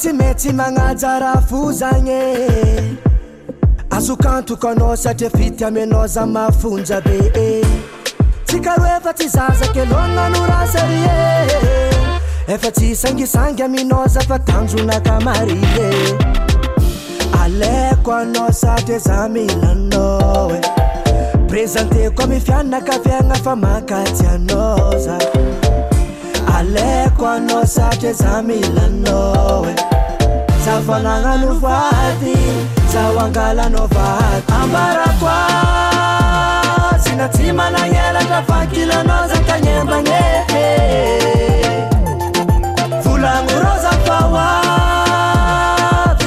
tsy metsy magnajaraha fo e. Azokantoko anao satria fity aminao za mafonja be e. Tsy karo efa tsy zazaka elona rasary e. Efa tsy sangisangy aminao za fa tanjonaka marie. Aleko anao satria za milanao e. Prezanteko ami fianakafiagna fa makatsy anao za. aleko anao satria za milanaoe za fanagnano vaty zaho angalanao vaty ambarakoa syna tsy managnelatra fakilanao za tagnembagnehe volagno roza faoavy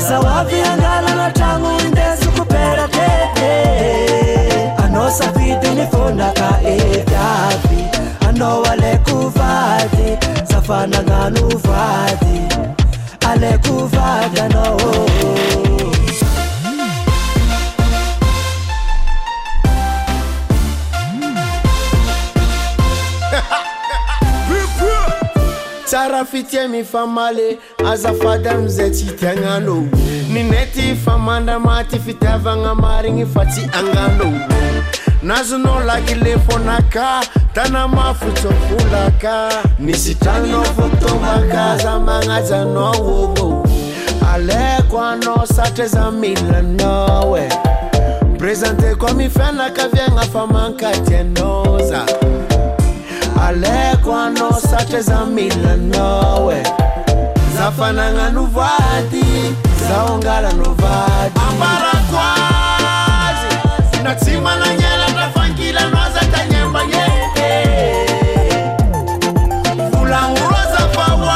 zaho avy angalana tragno indesiko beratehe anao savidiny fonaka eviavy anao fananano vady. Aleko vady anao. Tsara fitia mifamale azafady amizay tsy tiagnano. Ninety famandra maty fitiavagna marigny fa tsy agnano nazonao lakilefonaka tanamafosofolaka nisy tranonao fotomakaza magnajyanao oko aleko anao satraiza milanao e. Présenteko ami fianakaviagna fa mankaty za. Aleko anao satraiza milanao e. Za fanagnano vady zaongalanao vady. na tsy mananyelatra fankilanoaza tanyambagnete volagnolo azafahoavy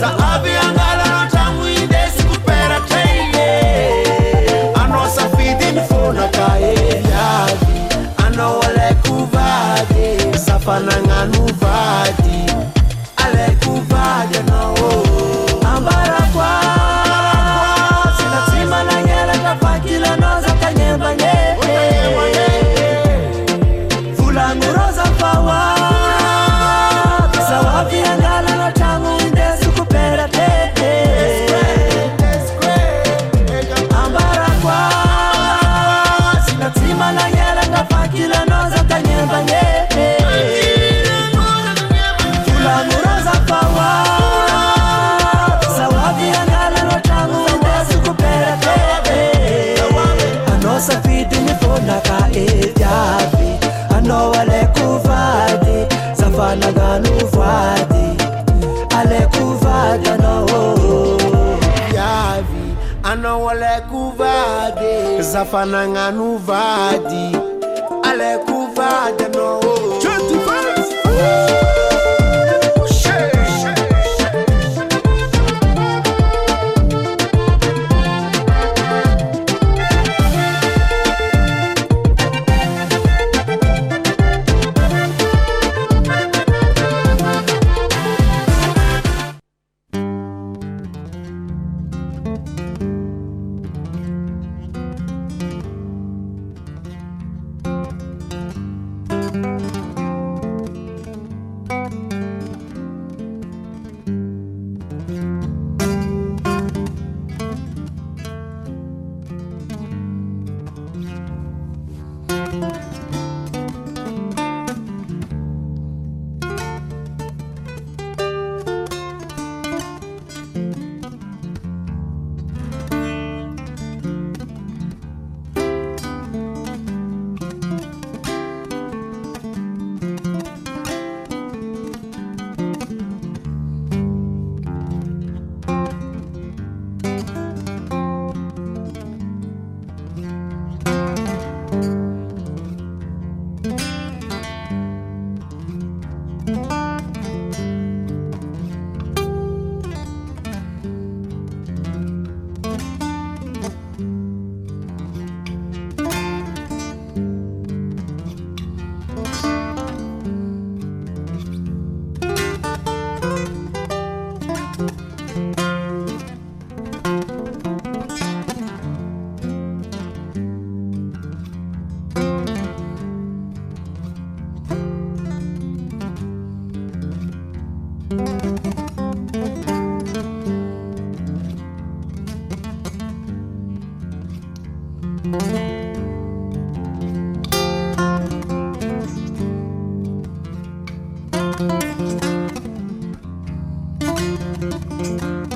za avy angalanao an-tragno indesiko peratra ie anao safidy ny fonaka e viavy anao alaiko vady safanagnano vady. zafanagna no vady aleko vady anao Música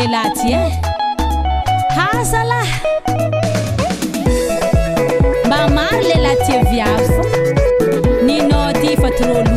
lehilahy ty e. Hazalahy mba maro lehilahy viavy ninao ty fatiroloany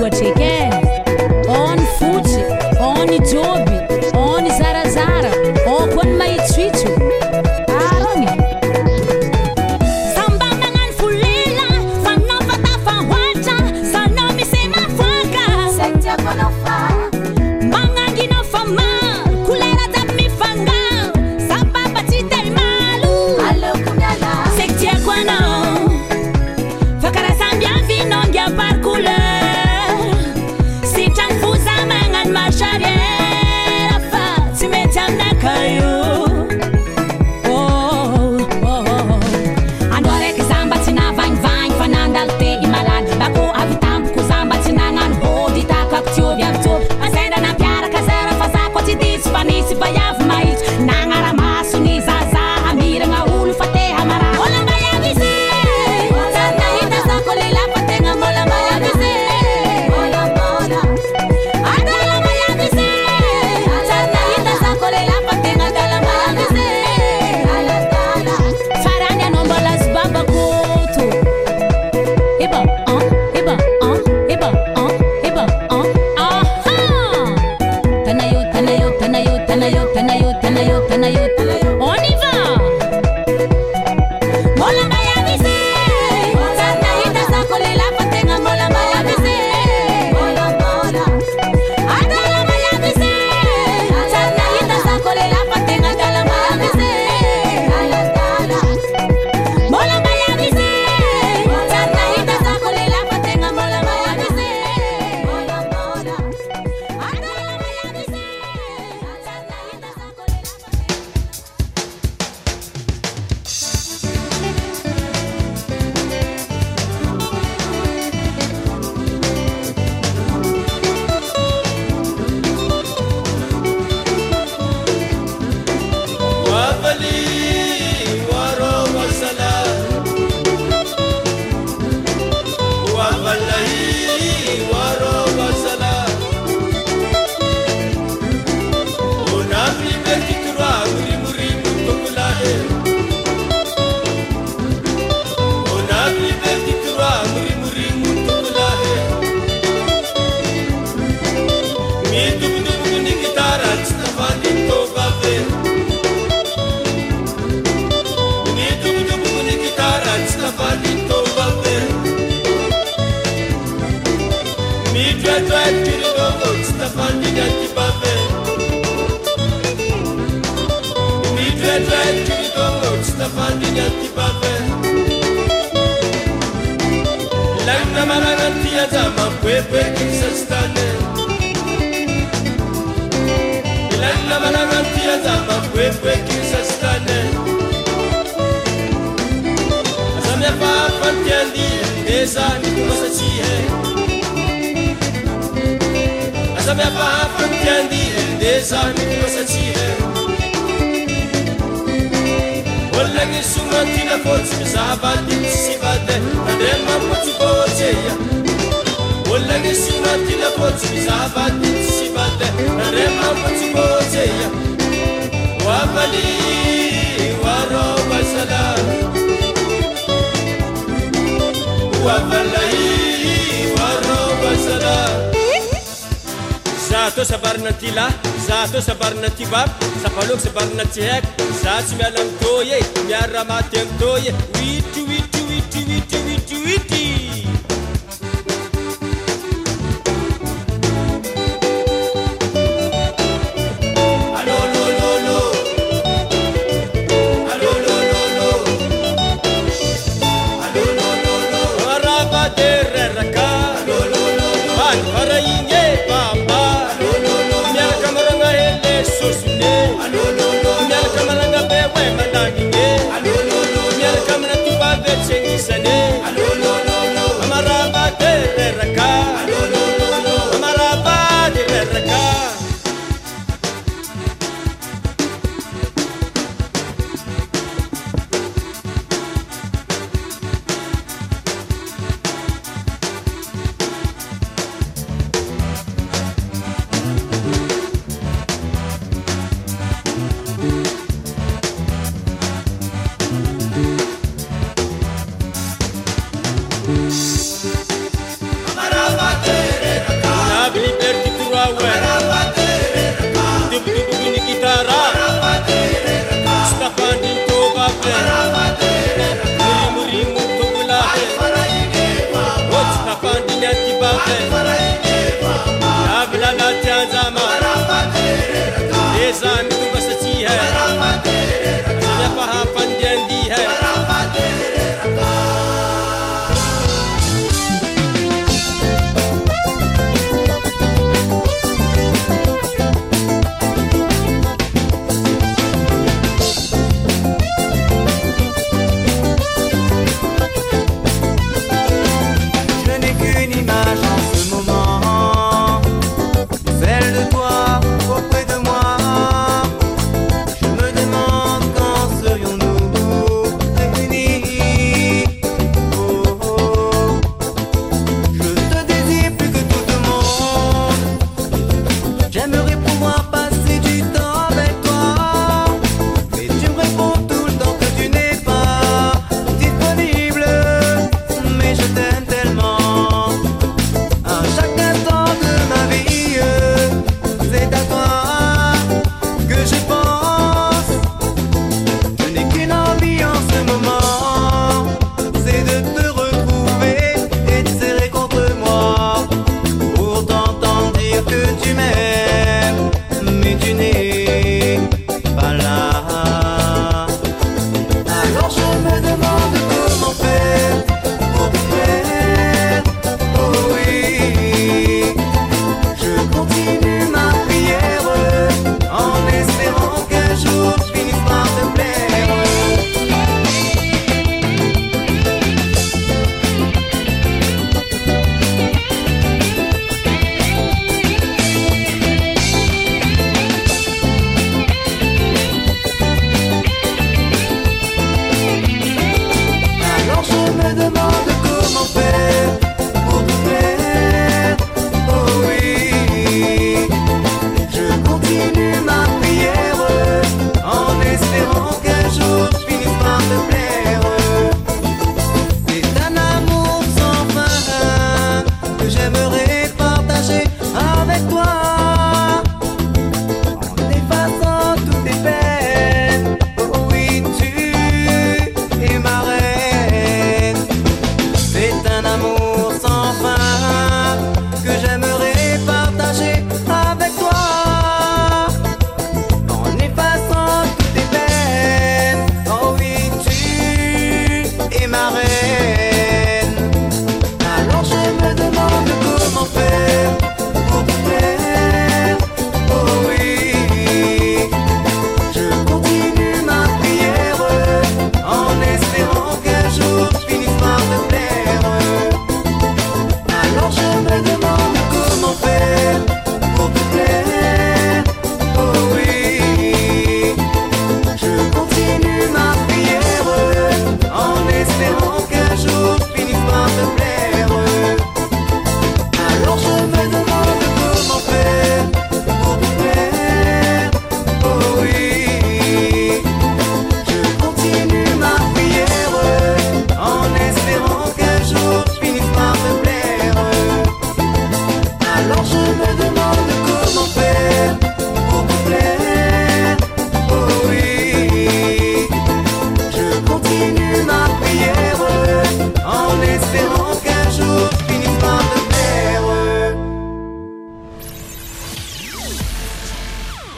tsy mizavady tsy mande andremamotsymôzeya oabaly za sabarina ty lahy za sabarina ty vavy sapaloko sabarina tsy haiko za tsy miala mitoy e miaramaty amitoy e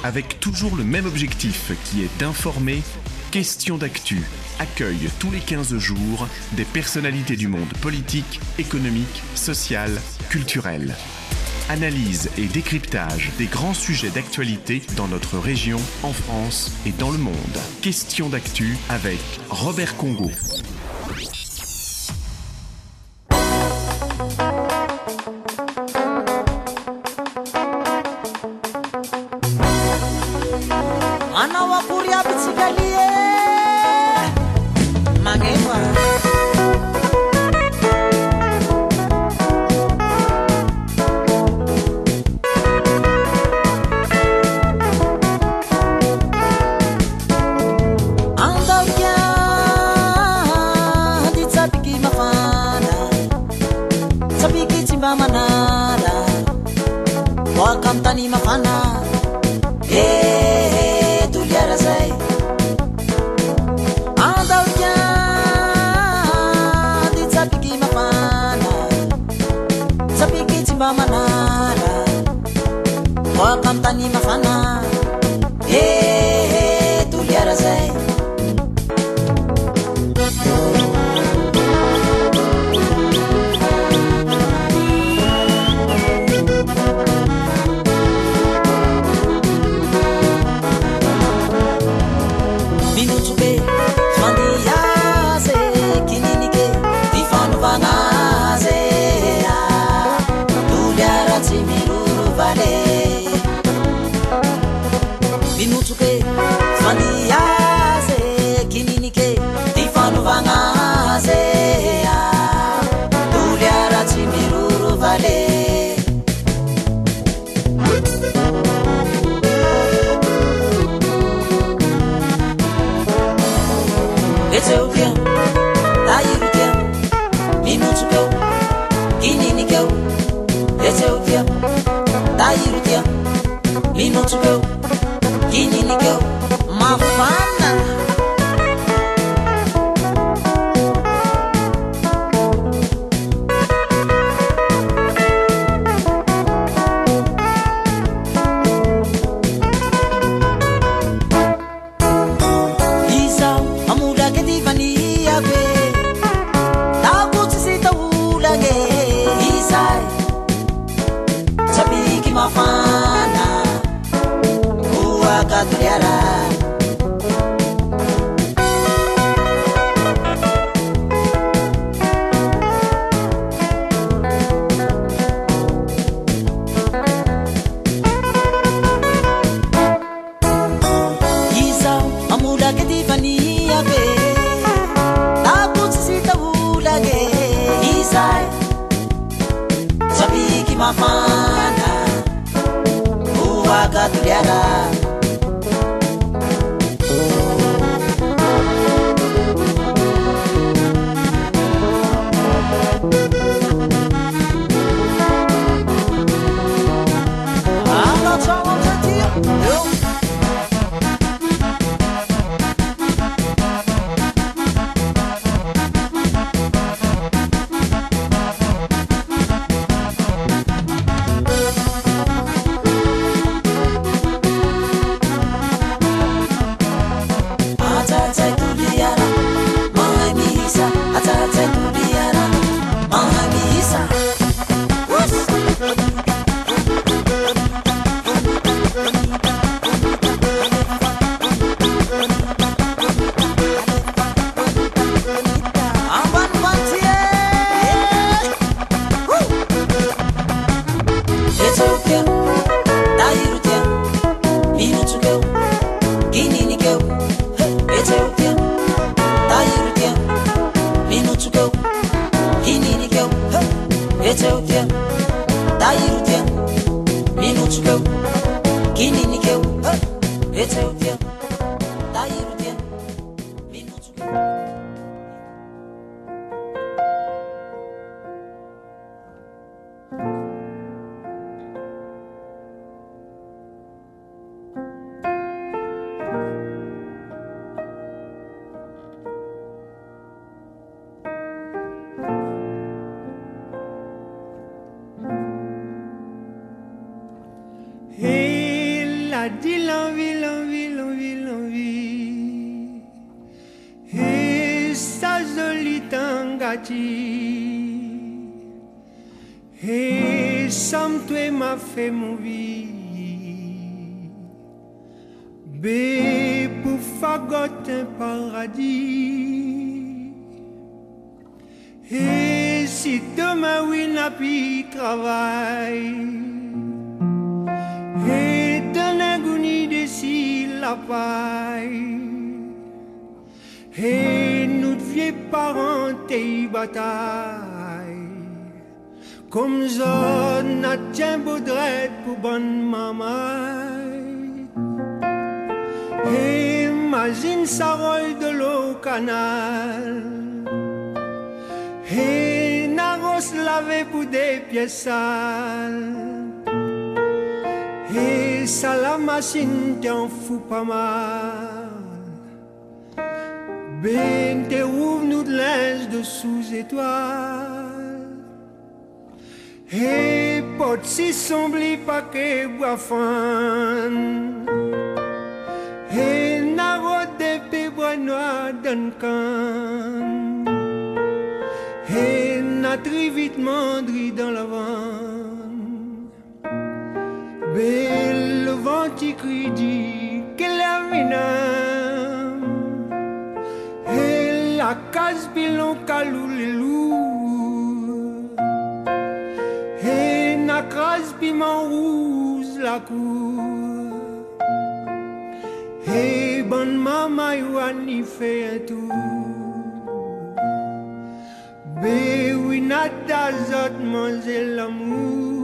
avec toujours le même objectif qui est d'informer Question d'actu accueille tous les 15 jours des personnalités du monde politique, économique, social, culturel. Analyse et décryptage des grands sujets d'actualité dans notre région, en France et dans le monde. Question d'actu avec Robert Congo. Toi m'a fait mon vie. Bé pour fagoter un paradis. Et si demain oui n'a plus travail, et d'un agonie de si la et nous vieux parents et bataille, comme zone n'a tient baudrette pour bonne maman. Imagine sa rôle de l'eau canal. Et Naros lavé pour des pièces sales. Et ça la machine t'en fout pas mal. Ben te ouvre nous de linge de sous étoiles. Et pot si sombli pas que bois fan. Et Naro de pe bois noir d'un camp. Et n'a très vite mandri dans la vente. Belle le vent qui crie dit qu'elle a minam. Et la case pilon calou les loups. Crase piment rouge la cour. Et bonne maman y fait un tour. Be oui nada zot manger l'amour.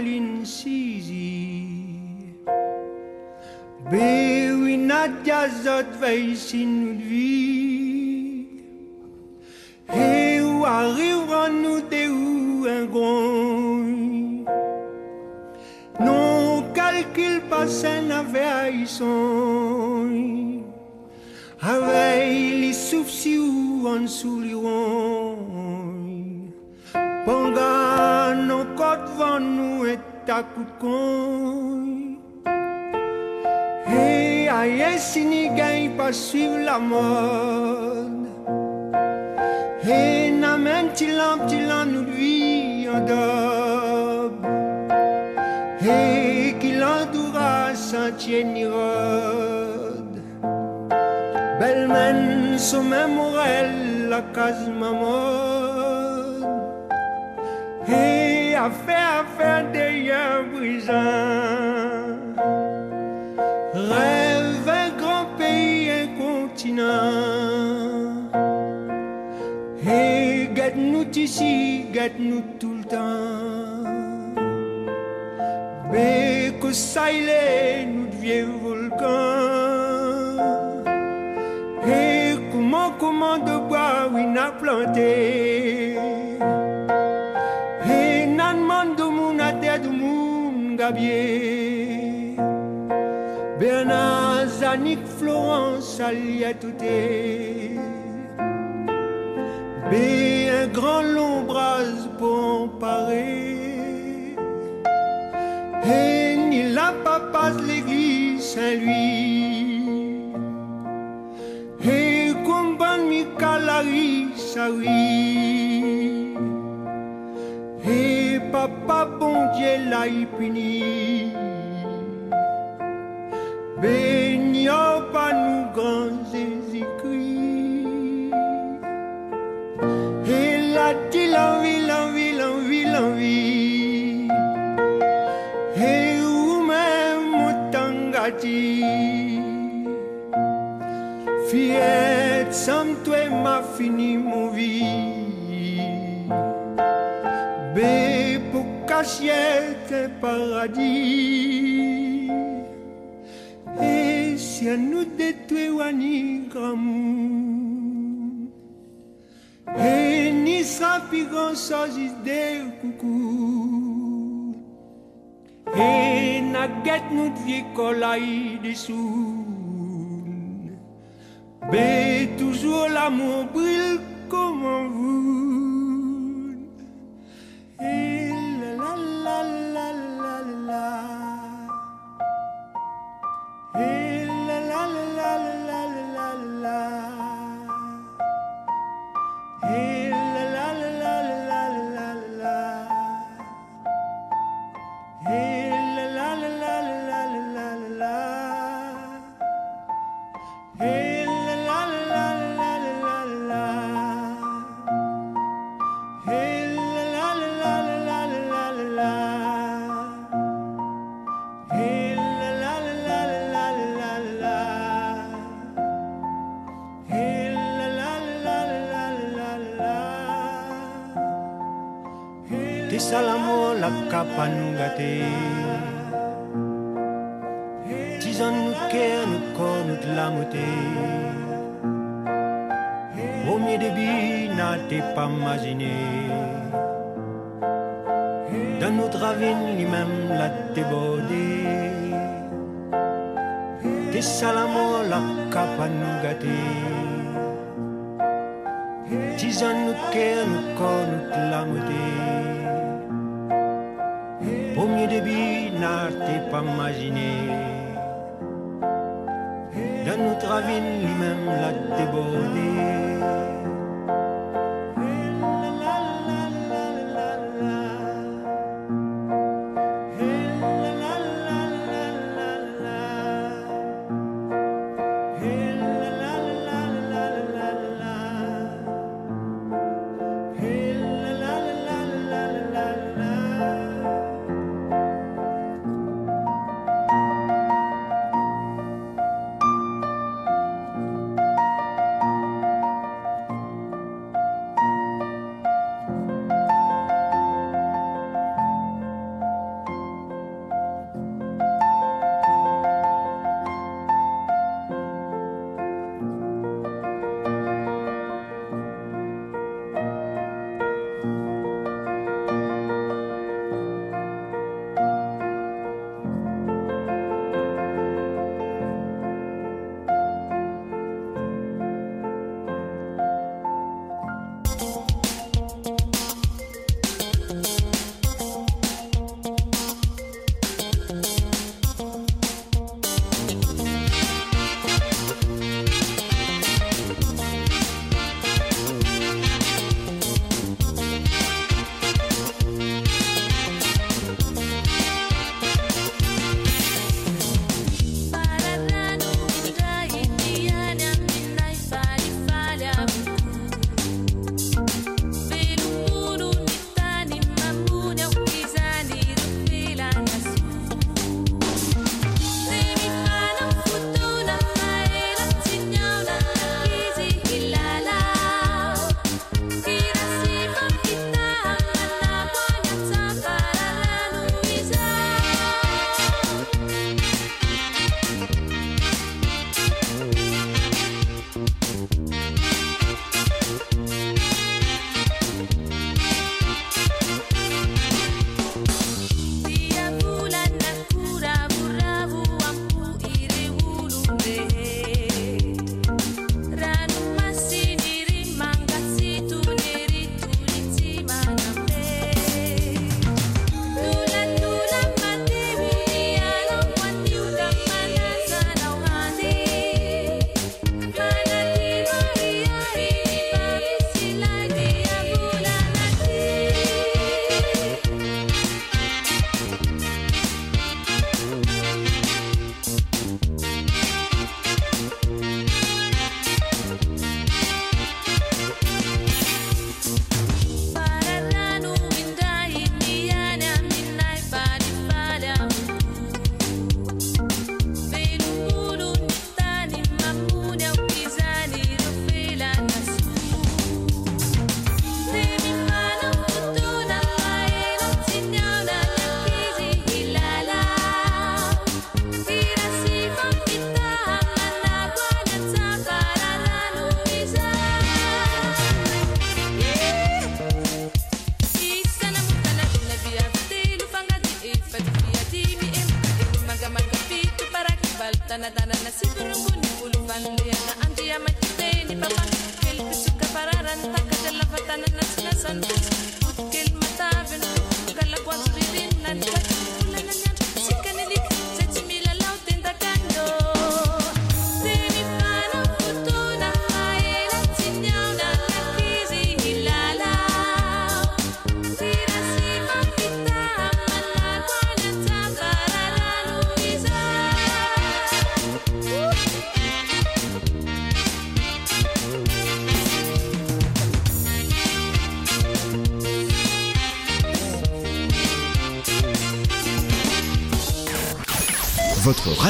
Moment câlin sisi. Be oui nadia zot coup de con et aïe gagne pas suivre la mode et n'amène petit lampe nous de vie en daube et qu'il entoura sentier ni rode. Belle mène son mémorel la case maman brisant. Rêve un grand pays, un continent. Et guette-nous ici, guette-nous tout le temps. Mais que ça il est, nous deviens volcan. Et comment, comment de bois, oui, n'a planté. Bernard, Zanik, Florence, Aliatouté. Mais un grand long bras pour emparer. Et ni la papa de l'église Saint-Louis. Et combat mi calari bon Dieu l'a puni. Baignons pas nous grands Jésus-Christ. Et a-t-il envie, l'envie, l'envie, l'envie? Et vous-même, mon tangati. Fiat, sans toi, m'a fini mon vie. l'assiette est paradis. Et si elle nous détruit, ni amour. Et ni sa pigon sans idée, coucou. Et n'a guette nous de colaï dessous. Mais toujours l'amour brille comme en vous. Et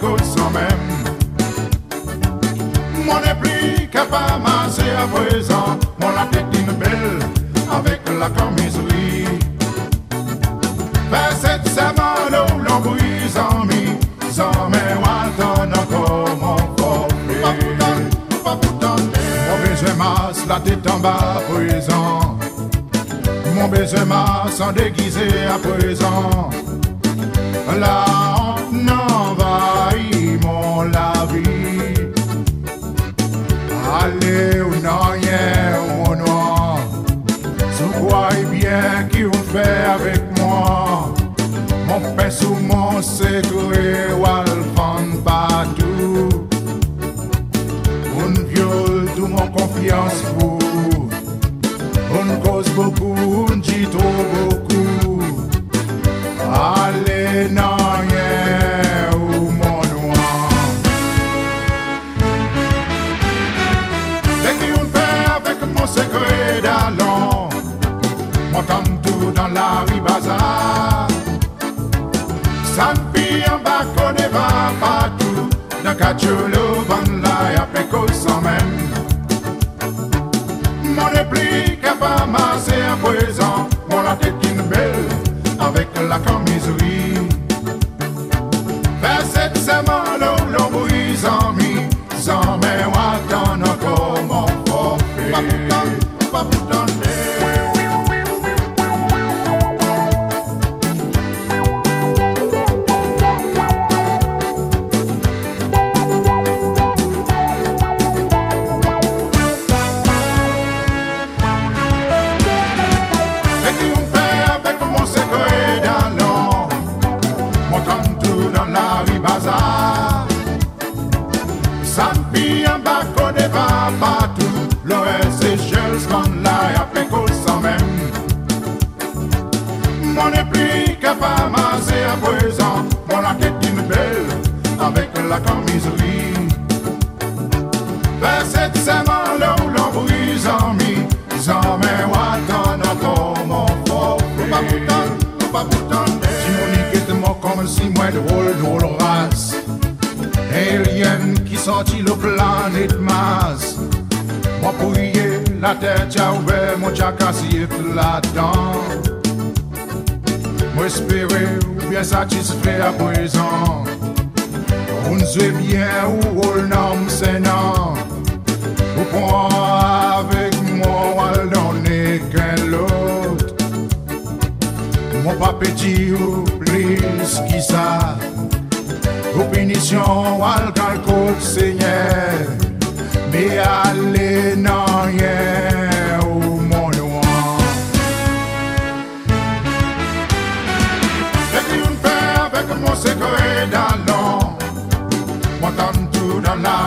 good sans même. Mon n'est plus capable assez à présent, mon la tête une belle avec la camiserie. Vers cette semaine où l'on brise en mi, sans mes watons encore mon corps. Pas pour pas pour tenter. Mon baiser masse la tête en bas présent. Mon baiser masse en déguisé à présent. Là, more sick. my true love.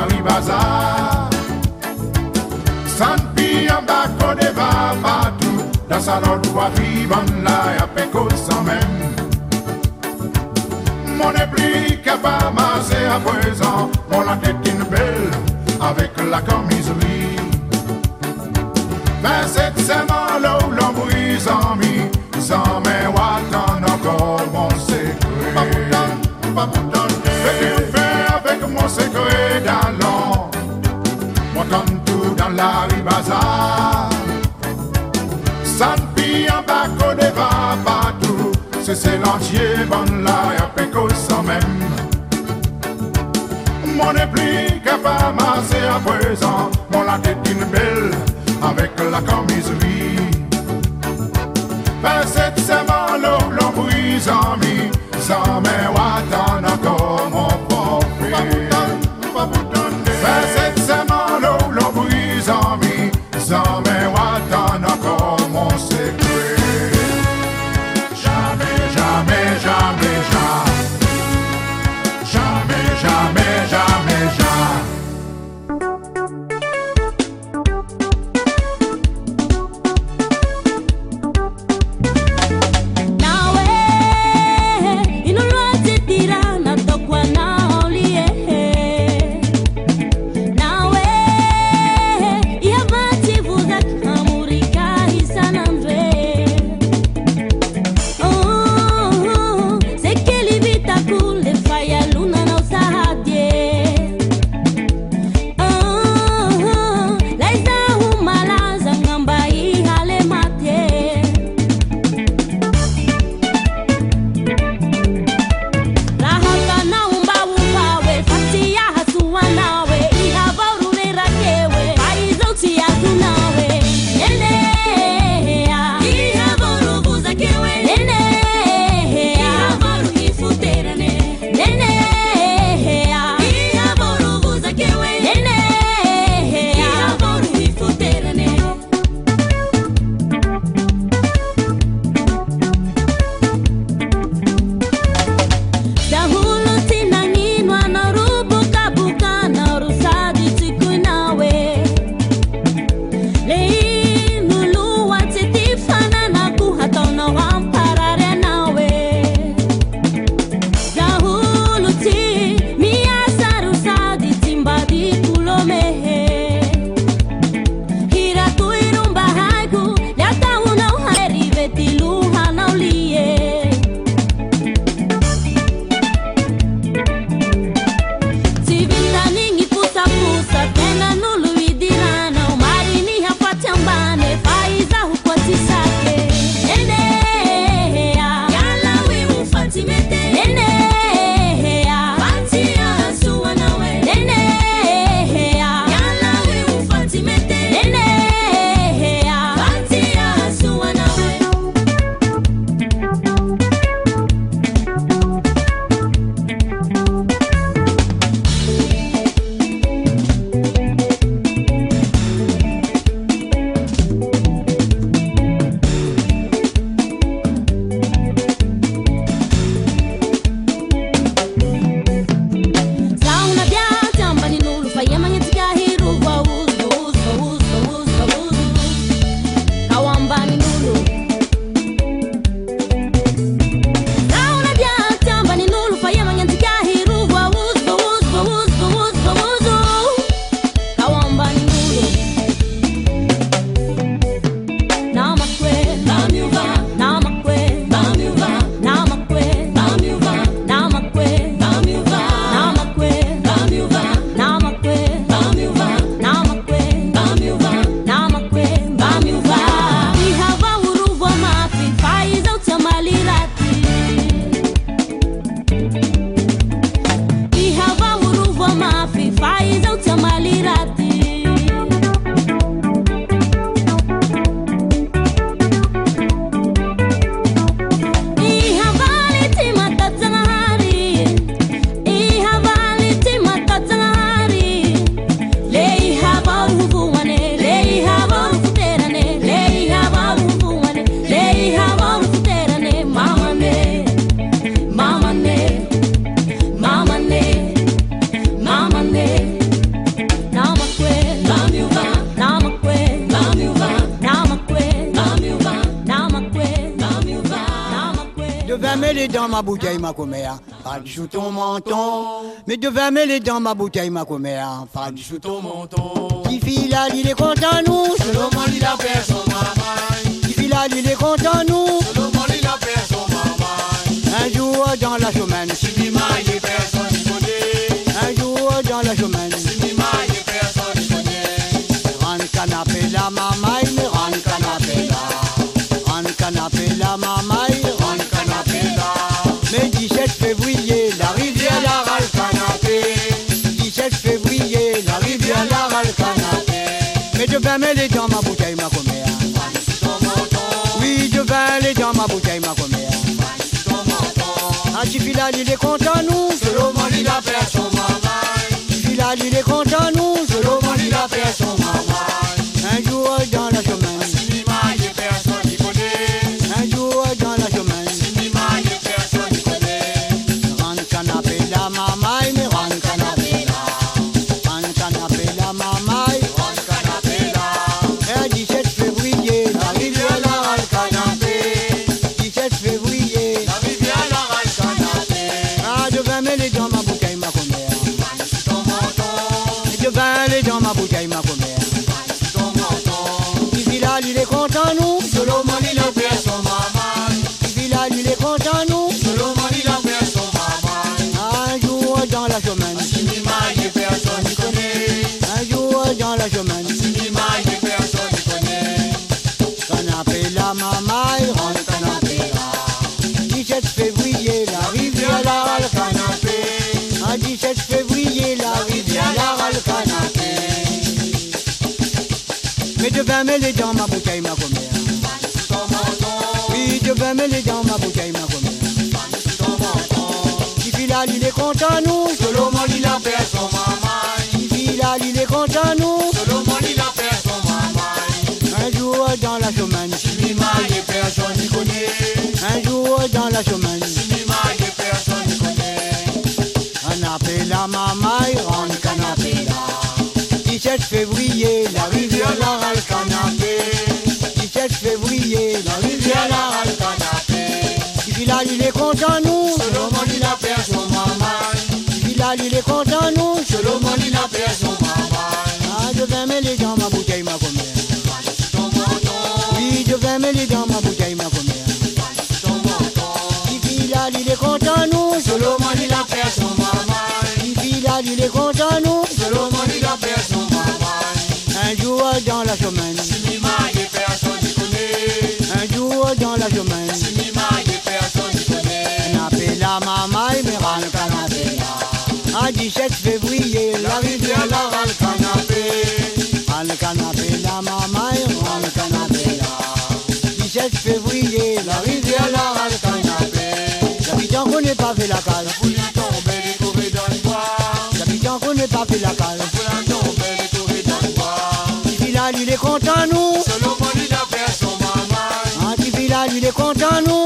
Paris Bazaar. Sanpi an bako de va patou, dan salon wafi ban la ya peko san men. Mon épli ka pa mase à présent, mon la tête une belle, avec la camiserie. Mais c'est seulement l'eau l'embrise en mi, sans mes watans. Bazar, sans pire, un bac au départ, partout, c'est l'ancien bon là et un pécot sans même. Mon éplique a pas massé à présent, mon la tête est belle avec la camisolie. 27 cette l'eau, l'on puisse en mi, sans mais ouata. les dans ma bouteille, ma commère. Femme sous ton menton. Qui fit la il est content nous. Selon mon lit, la paix, son maman. Qui fit la il est content nous. Selon mon lit, la paix, son maman. Un jour dans la chômage. Bouteille ma commère. Oui, je vais aller dans ma bouteille ma commère. Ah, Tifila, il est content, nous. Seulement, il a fait son maman. Tifila, il est content, nous. Seulement, il a fait son maman. Un jour dans Mais je vais mêler dans ma bouteille ma commère. Oui, je vais mêler dans ma bouteille ma commère. Tifila, il est content nous. Solomon, il a fait son maman. Tifila, il est content nous. Solomon, Solomon, il a fait son maman. Tifila, il est content nous. Solomon, il a fait son maman. Ah, je vais mêler dans ma bouteille ma. Oui, je vais mêler dans ma bouteille ma il est content nous. Solomon, il a fait son maman. Tifila, il est content 7 février, la rivière là le canapé. La maman le canapé là. 17 février, la rivière le canapé. L'habitant qu'on n'est pas fait la cale. La n'est pas fait la cale. La foule tombée, décorée dans le bois. Villal, il est content nous. Selon mon idée, son maman. Est nous.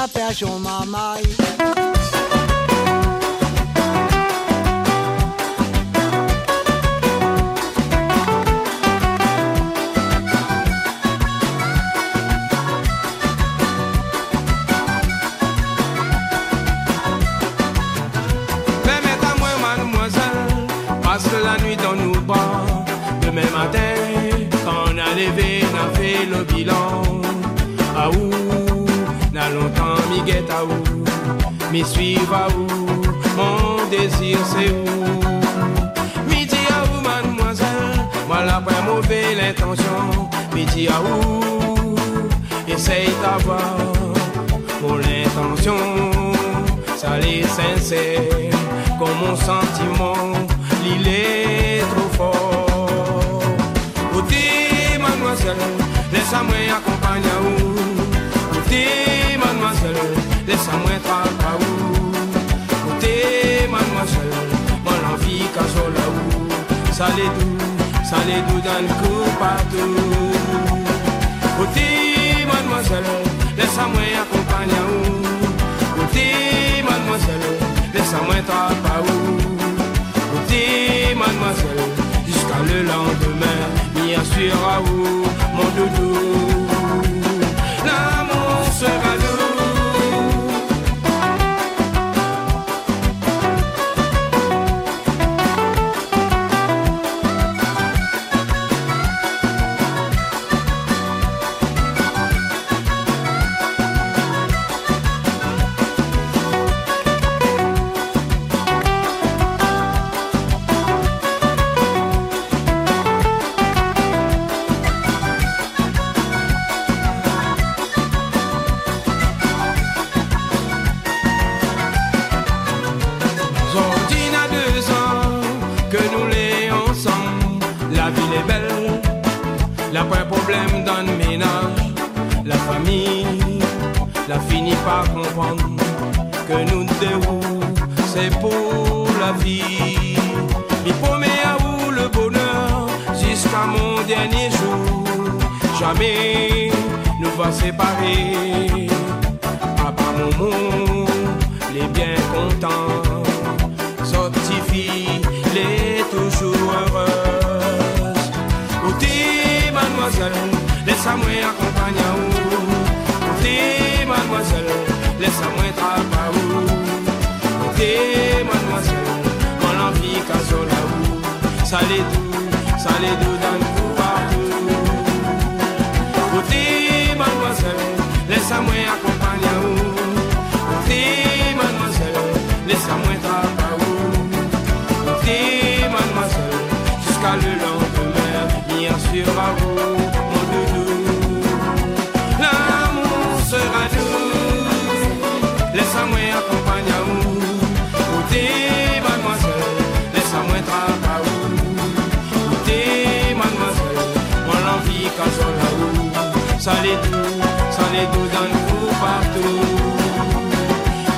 Solomon, il a fait son mamaille. Mi suivre à où, mon désir c'est où? Midi à où, mademoiselle, moi la pas mauvaise l'intention. Midi à où, essaye d'avoir mon intention ça l'est sincère, comme mon sentiment, l'île est trop fort. Côté mademoiselle, laisse-moi accompagner où. Côté mademoiselle, laisse-moi être à où. Côté mademoiselle, mon envie qu'à là où. Ça l'est doux, ça l'est doux dans le cou partout. Côté mademoiselle, laisse-moi accompagner à où. Côté mademoiselle, laisse-moi être pas où. Côté mademoiselle, jusqu'à le lendemain, m'y assurera où mon doudou. L'amour sera dans le ménage, la famille n'a fini par comprendre que nous deux, c'est pour la vie. Mais promets à vous le bonheur jusqu'à mon dernier jour. Jamais nous va séparer. Papa, maman, les bien contents, sorti. mademoiselle, laisse-moi accompagner vous. Montez, mademoiselle, laisse-moi trapper vous. Montez, mademoiselle, mon envie qu'à là où. Salé tout, salé tout dans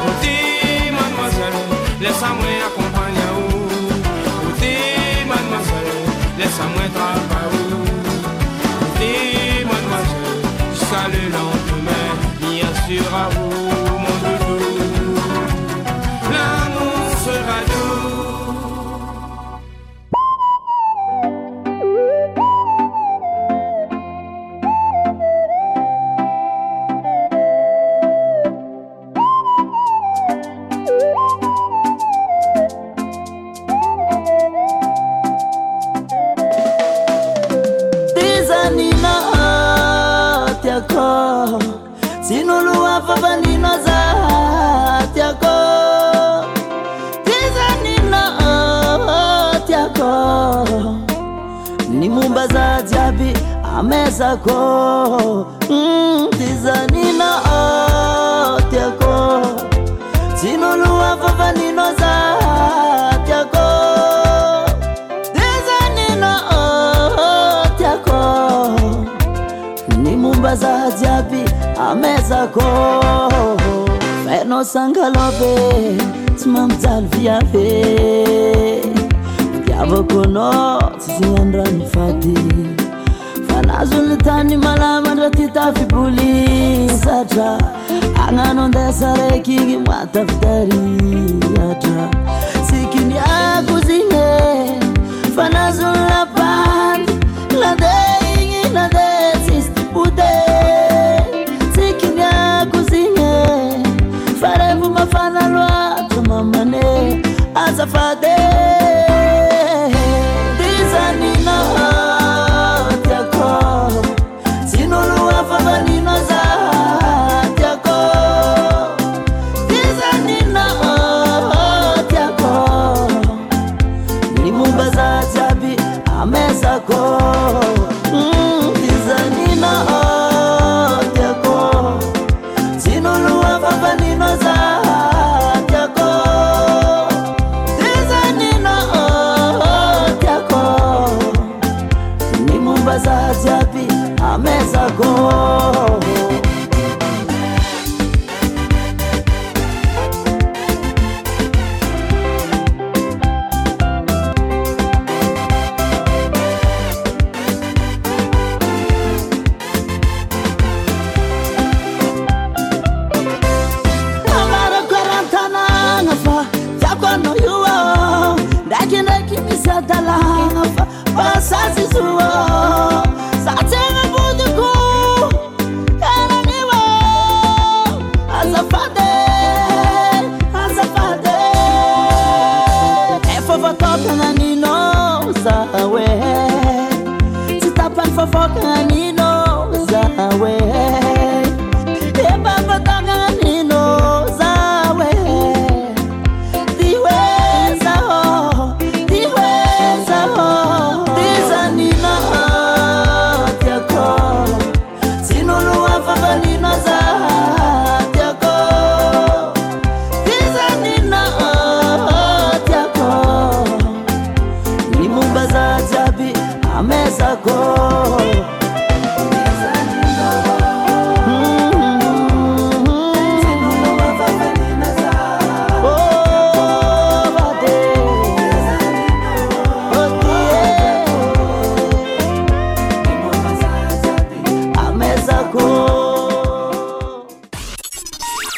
Outis, mademoiselle, laissez-moi accompagner où dis mademoiselle, laissez-moi travailler, dis mademoiselle, salut l'entre-mère, bien sûr à vous.